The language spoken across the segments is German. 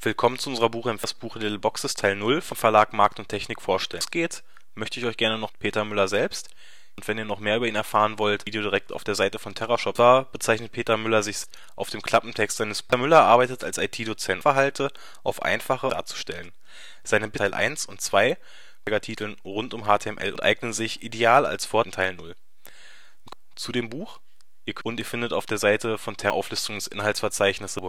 Willkommen zu unserer Buchempfehlung das Buch Little Boxes Teil 0 vom Verlag Markt und Technik vorstellen. Es geht, möchte ich euch gerne noch Peter Müller selbst. Und wenn ihr noch mehr über ihn erfahren wollt, Video direkt auf der Seite von TerraShop. Da bezeichnet Peter Müller sich auf dem Klappentext seines Peter Müller arbeitet als IT-Dozent, Verhalte auf einfache darzustellen. Seine Teil 1 und 2 Titeln rund um HTML eignen sich ideal als Fort Teil 0. Zu dem Buch und ihr findet auf der Seite von Terra Auflistung des Inhaltsverzeichnisses.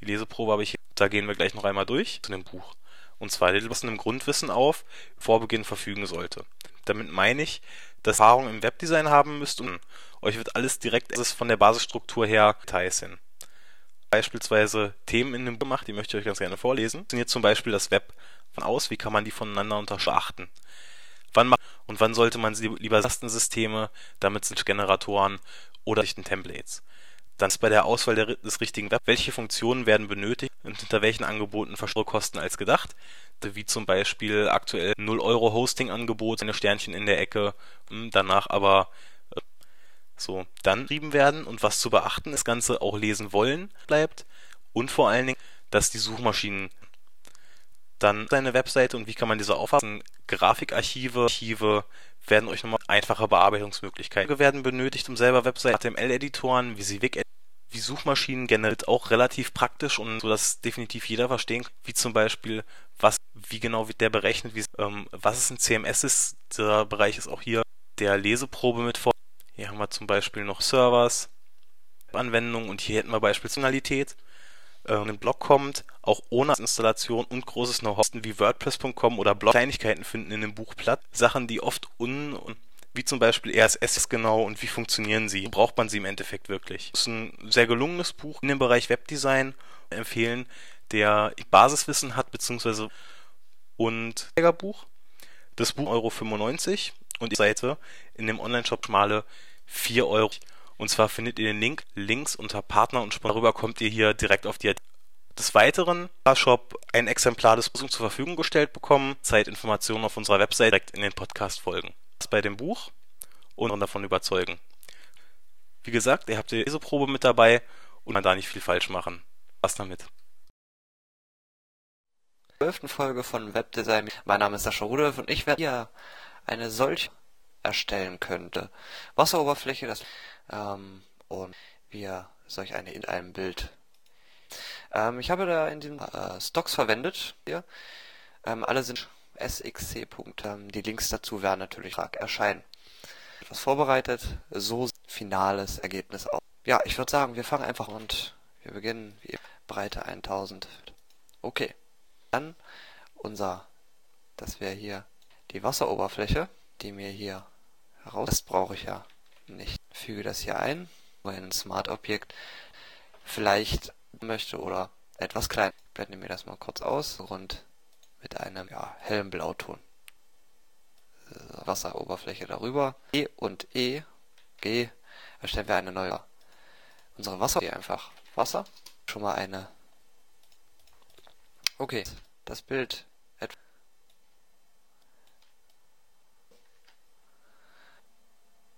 Die Leseprobe habe ich hier, da gehen wir gleich noch einmal durch zu dem Buch. Und zwar was einem Grundwissen auf vor Beginn verfügen sollte. Damit meine ich, dass ihr Erfahrung im Webdesign haben müsst und euch wird alles direkt von der Basisstruktur her Details hin. Beispielsweise Themen in dem Buch gemacht, die möchte ich euch ganz gerne vorlesen. Jetzt zum Beispiel das Web von aus, wie kann man die voneinander unterscheiden? Wann und wann sollte man sie lieber Tastensysteme, damit sind Generatoren oder Templates. Dann ist bei der Auswahl der, des richtigen Web, welche Funktionen werden benötigt und hinter welchen Angeboten Kosten als gedacht, wie zum Beispiel aktuell 0 Euro Hosting-Angebot, eine Sternchen in der Ecke, hm, danach aber äh, so dann geschrieben werden. Und was zu beachten das Ganze auch lesen wollen bleibt. Und vor allen Dingen, dass die Suchmaschinen dann seine Webseite und wie kann man diese auffassen? Grafikarchive, Archive werden euch nochmal einfache Bearbeitungsmöglichkeiten werden benötigt, um selber Webseiten, HTML-Editoren, wie sie Wig wie Suchmaschinen generell auch relativ praktisch und so, dass definitiv jeder verstehen kann, wie zum Beispiel, was, wie genau wird der berechnet, wie, ähm, was es ein CMS ist. Der Bereich ist auch hier der Leseprobe mit vor. Hier haben wir zum Beispiel noch Servers, Anwendungen und hier hätten wir beispielsweise äh, einen Blog kommt, auch ohne Installation und großes Know-how wie WordPress.com oder Blog Kleinigkeiten finden in dem Buch platt. Sachen, die oft un wie zum Beispiel RSS genau und wie funktionieren sie. Braucht man sie im Endeffekt wirklich? Das ist ein sehr gelungenes Buch in dem Bereich Webdesign empfehlen, der Basiswissen hat, beziehungsweise und Buch. Das Buch Euro 95 und die Seite in dem Online-Shop schmale 4 Euro. Und zwar findet ihr den Link links unter Partner und darüber kommt ihr hier direkt auf die des Weiteren Shop ein Exemplar des Buchs zur Verfügung gestellt bekommen. Zeitinformationen auf unserer Website direkt in den Podcast folgen. Das bei dem Buch und davon überzeugen. Wie gesagt, ihr habt die Leseprobe mit dabei und man da nicht viel falsch machen. Was damit? zwölften Folge von Webdesign. Mein Name ist Sascha Rudolf und ich werde hier eine solche erstellen könnte. Wasseroberfläche, das ähm, und wir solch eine in einem Bild. Ähm, ich habe da in den äh, Stocks verwendet hier. Ähm, alle sind sxc. Ähm, die Links dazu werden natürlich erscheinen. Etwas vorbereitet, so finales Ergebnis aus. Ja, ich würde sagen, wir fangen einfach und wir beginnen wie Breite 1000. Okay. Dann unser, das wäre hier die Wasseroberfläche, die mir hier heraus. Das brauche ich ja nicht. Füge das hier ein, ein Smart-Objekt vielleicht möchte oder etwas klein. Ich blende mir das mal kurz aus. Rund mit einem ja, hellen Blauton. Wasseroberfläche darüber. E und E, G, erstellen wir eine neue. Unsere Wasser, hier einfach Wasser. Schon mal eine. Okay, das Bild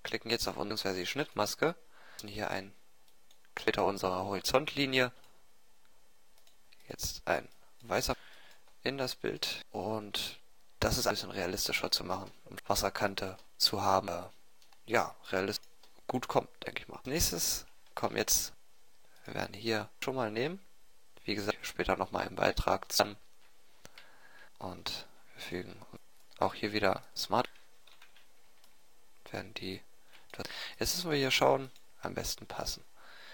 klicken jetzt auf unsere Schnittmaske. Hier ein Quitter unserer Horizontlinie. Jetzt ein weißer in das Bild und das ist ein bisschen realistischer zu machen und Wasserkante zu haben. Äh, ja, realistisch gut kommt, denke ich mal. Nächstes kommen jetzt, wir werden hier schon mal nehmen. Wie gesagt, später nochmal im Beitrag zusammen. Und wir fügen auch hier wieder Smart. Werden die Jetzt müssen wir hier schauen, am besten passen.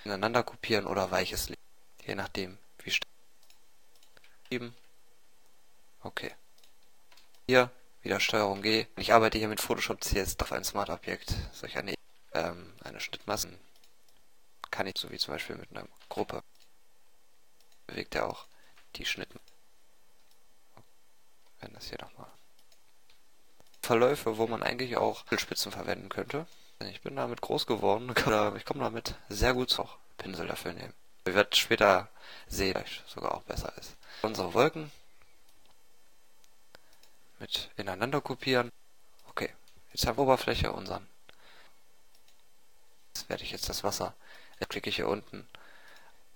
Ineinander kopieren oder weiches legen. Je nachdem, wie stark. Okay. Hier wieder Steuerung G. Ich arbeite hier mit Photoshop CS auf ein Smart Objekt. Solch eine, ähm, eine Schnittmassen kann ich, so wie zum Beispiel mit einer Gruppe, bewegt er auch die Schnitt. Wenn das hier nochmal. Verläufe, wo man eigentlich auch Spitzen verwenden könnte. Ich bin damit groß geworden. Ich komme damit sehr gut zu Pinsel dafür nehmen. Wir werden später sehen, dass sogar auch besser ist. Unsere Wolken mit ineinander kopieren. Okay, jetzt haben wir Oberfläche unseren. Jetzt werde ich jetzt das Wasser. Jetzt klicke ich hier unten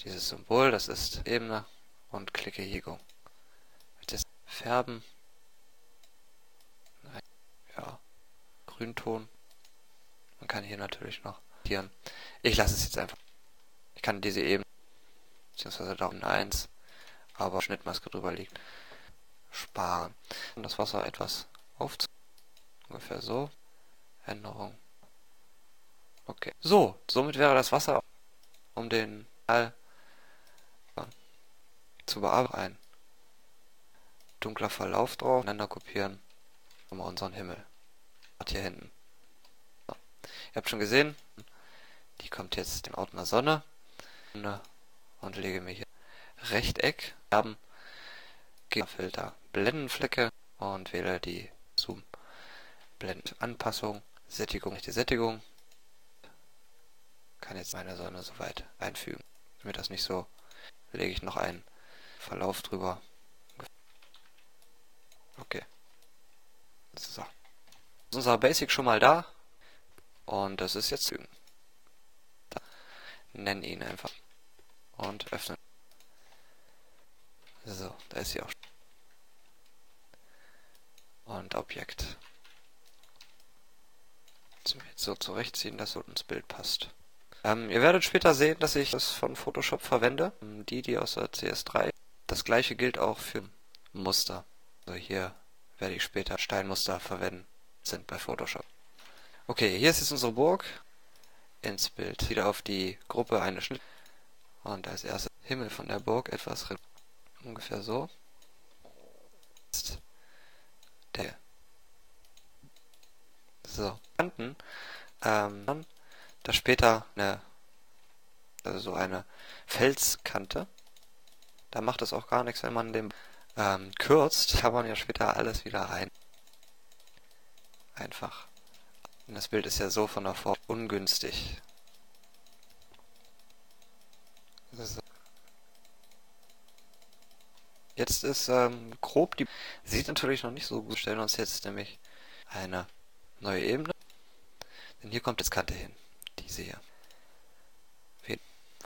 dieses Symbol, das ist Ebene. und klicke hier Go. Das Färben. Ja, Grünton. Kann hier natürlich noch tieren. Ich lasse es jetzt einfach. Ich kann diese eben, beziehungsweise da unten 1, aber Schnittmaske drüber liegt, sparen. Und das Wasser etwas aufzu... Ungefähr so. Änderung. Okay. So, somit wäre das Wasser um den Teil zu bearbeiten. Dunkler Verlauf drauf, einander kopieren. Um unseren Himmel. Hier hinten. Ihr habt schon gesehen, die kommt jetzt den Ordner Sonne und lege mir hier Rechteck, haben Filter Blendenflecke und wähle die Zoom Blendenanpassung, Sättigung, die Sättigung. Kann jetzt meine Sonne soweit einfügen. Damit das nicht so, lege ich noch einen Verlauf drüber. Okay. So. Ist unser Basic schon mal da. Und das ist jetzt üben. Nenn ihn einfach. Und öffnen. So, da ist sie auch. Und Objekt. Jetzt so zurechtziehen, dass ins Bild passt. Ähm, ihr werdet später sehen, dass ich das von Photoshop verwende. Die, die aus der CS3. Das gleiche gilt auch für Muster. Also hier werde ich später Steinmuster verwenden. Sind bei Photoshop. Okay, hier ist jetzt unsere Burg. Ins Bild. Wieder auf die Gruppe eine Schnitt. Und als erstes Himmel von der Burg etwas ungefähr so. Der. So. Kanten. Ähm, da später eine, also so eine Felskante. Da macht es auch gar nichts, wenn man den ähm, kürzt, kann man ja später alles wieder ein. Einfach. Das Bild ist ja so von der Form ungünstig. So. Jetzt ist ähm, grob die... Sieht natürlich noch nicht so gut. Stellen uns jetzt nämlich eine neue Ebene. Denn hier kommt jetzt Kante hin. Diese hier.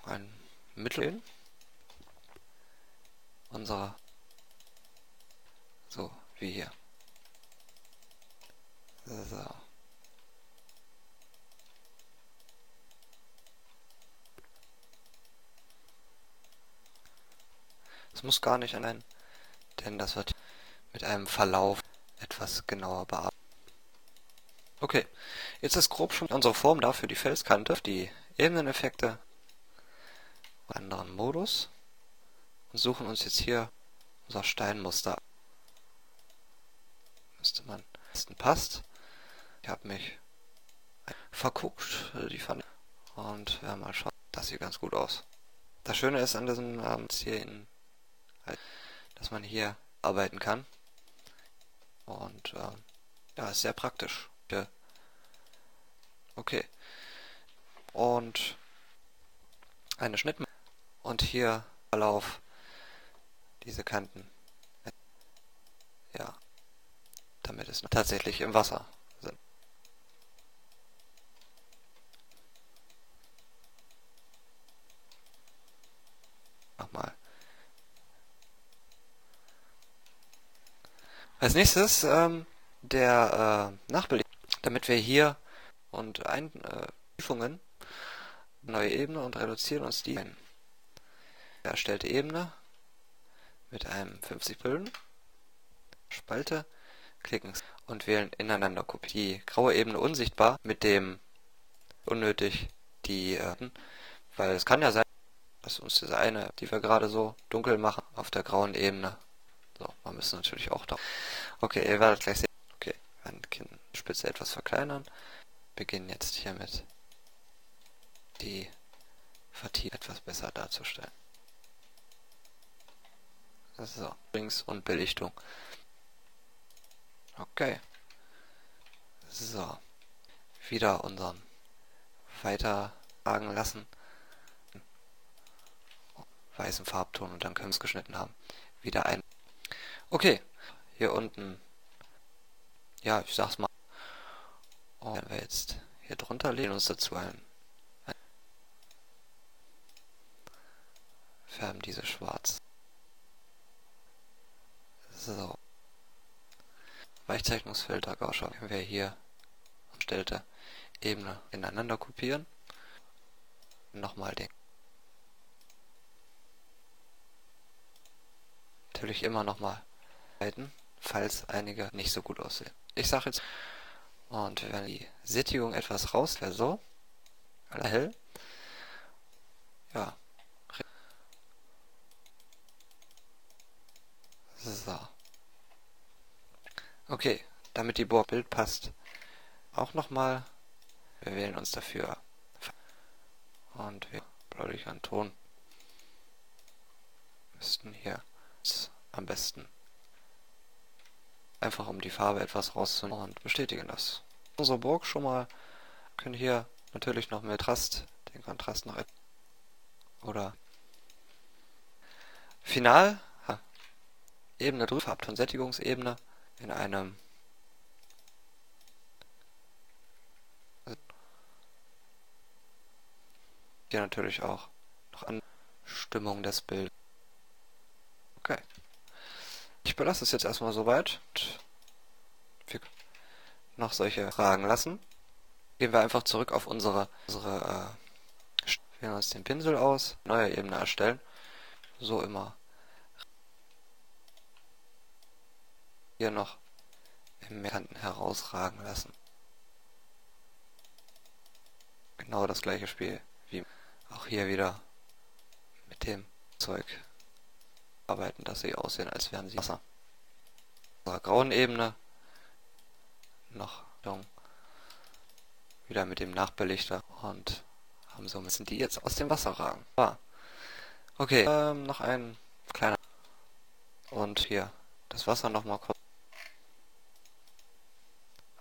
Ein Mittel. Unserer. So, wie hier. So. Es muss gar nicht allein, denn das wird mit einem Verlauf etwas genauer bearbeitet. Okay, jetzt ist grob schon unsere Form dafür die Felskante, die Ebeneneffekte, anderen Modus und suchen uns jetzt hier unser Steinmuster. Müsste man besten passt. Ich habe mich verguckt, die fand und ja, mal schauen, das sieht ganz gut aus. Das Schöne ist an diesem ähm, hier in dass man hier arbeiten kann. Und äh, ja, ist sehr praktisch. Okay. Und eine Schnittmaske. Und hier Verlauf diese Kanten. Ja. Damit es tatsächlich im Wasser sind. Nochmal. Als nächstes ähm, der äh, Nachbildung, damit wir hier und Einstufungen, äh, neue Ebene und reduzieren uns die ein. Erstellte Ebene mit einem 50 Bilden, Spalte, klicken und wählen ineinander Kopie. Die graue Ebene unsichtbar mit dem unnötig die, äh, weil es kann ja sein, dass uns diese eine, die wir gerade so dunkel machen, auf der grauen Ebene so, man müsste natürlich auch da. Okay, ihr werdet gleich sehen. Okay, Spitze etwas verkleinern. Beginnen jetzt hiermit die Vertiefung etwas besser darzustellen. So, Links und Belichtung. Okay. So. Wieder unseren weitertragen lassen. Weißen Farbton und dann können wir es geschnitten haben. Wieder ein Okay, hier unten, ja, ich sag's mal, und wenn wir jetzt hier drunter legen uns dazu ein, färben diese schwarz. So. Weichzeichnungsfilter Gaußscher können wir hier stellte Ebene ineinander kopieren. Nochmal den. Natürlich immer nochmal falls einige nicht so gut aussehen. Ich sage jetzt, und wenn die Sättigung etwas raus wäre, so, hell, ja, so. Okay, damit die Bohrbild passt, auch nochmal, wir wählen uns dafür. Und wir durch einen Ton müssten hier. Am besten einfach um die Farbe etwas rauszunehmen und bestätigen das. Unsere Burg schon mal, können hier natürlich noch mit Rast, den Kontrast noch oder Final, ha, Ebene drüber, Farbton Sättigungsebene in einem hier natürlich auch noch an Stimmung des Bildes. Okay. Ich belasse es jetzt erstmal soweit. Wir noch solche Fragen lassen. Gehen wir einfach zurück auf unsere, unsere äh, wählen uns den Pinsel aus, neue Ebene erstellen. So immer. Hier noch im Kanten herausragen lassen. Genau das gleiche Spiel wie auch hier wieder mit dem Zeug arbeiten, dass sie aussehen, als wären sie Wasser. Unserer grauen Ebene noch wieder mit dem Nachbelichter und haben so müssen die jetzt aus dem Wasser ragen. Ah. Okay, ähm, noch ein kleiner und hier das Wasser noch mal kurz.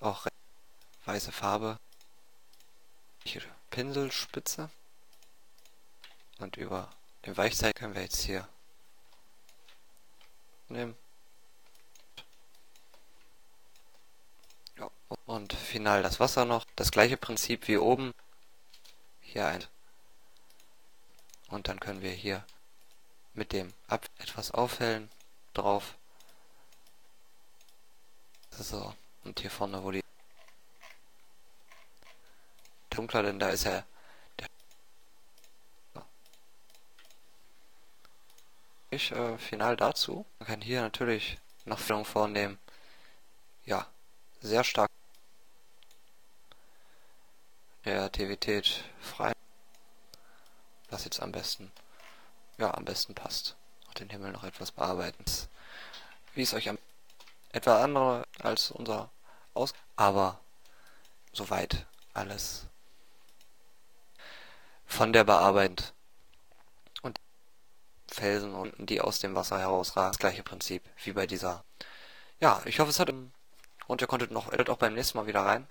Auch weiße Farbe. Hier Pinselspitze. Und über den Weichzeit können wir jetzt hier nehmen. Ja, und final das Wasser noch. Das gleiche Prinzip wie oben. Hier ein. Und dann können wir hier mit dem Ab etwas aufhellen drauf. So, und hier vorne, wo die dunkler, denn da ist er ich äh, final dazu. Man kann hier natürlich noch Führung vornehmen. Ja, sehr stark Kreativität frei. Was jetzt am besten, ja, am besten passt. Auch den Himmel noch etwas bearbeiten. Wie es euch am etwa andere als unser Aus, aber soweit alles von der Bearbeitung Felsen unten, die aus dem Wasser herausragen. Das gleiche Prinzip wie bei dieser. Ja, ich hoffe, es hat... Und ihr konntet noch, auch beim nächsten Mal wieder rein.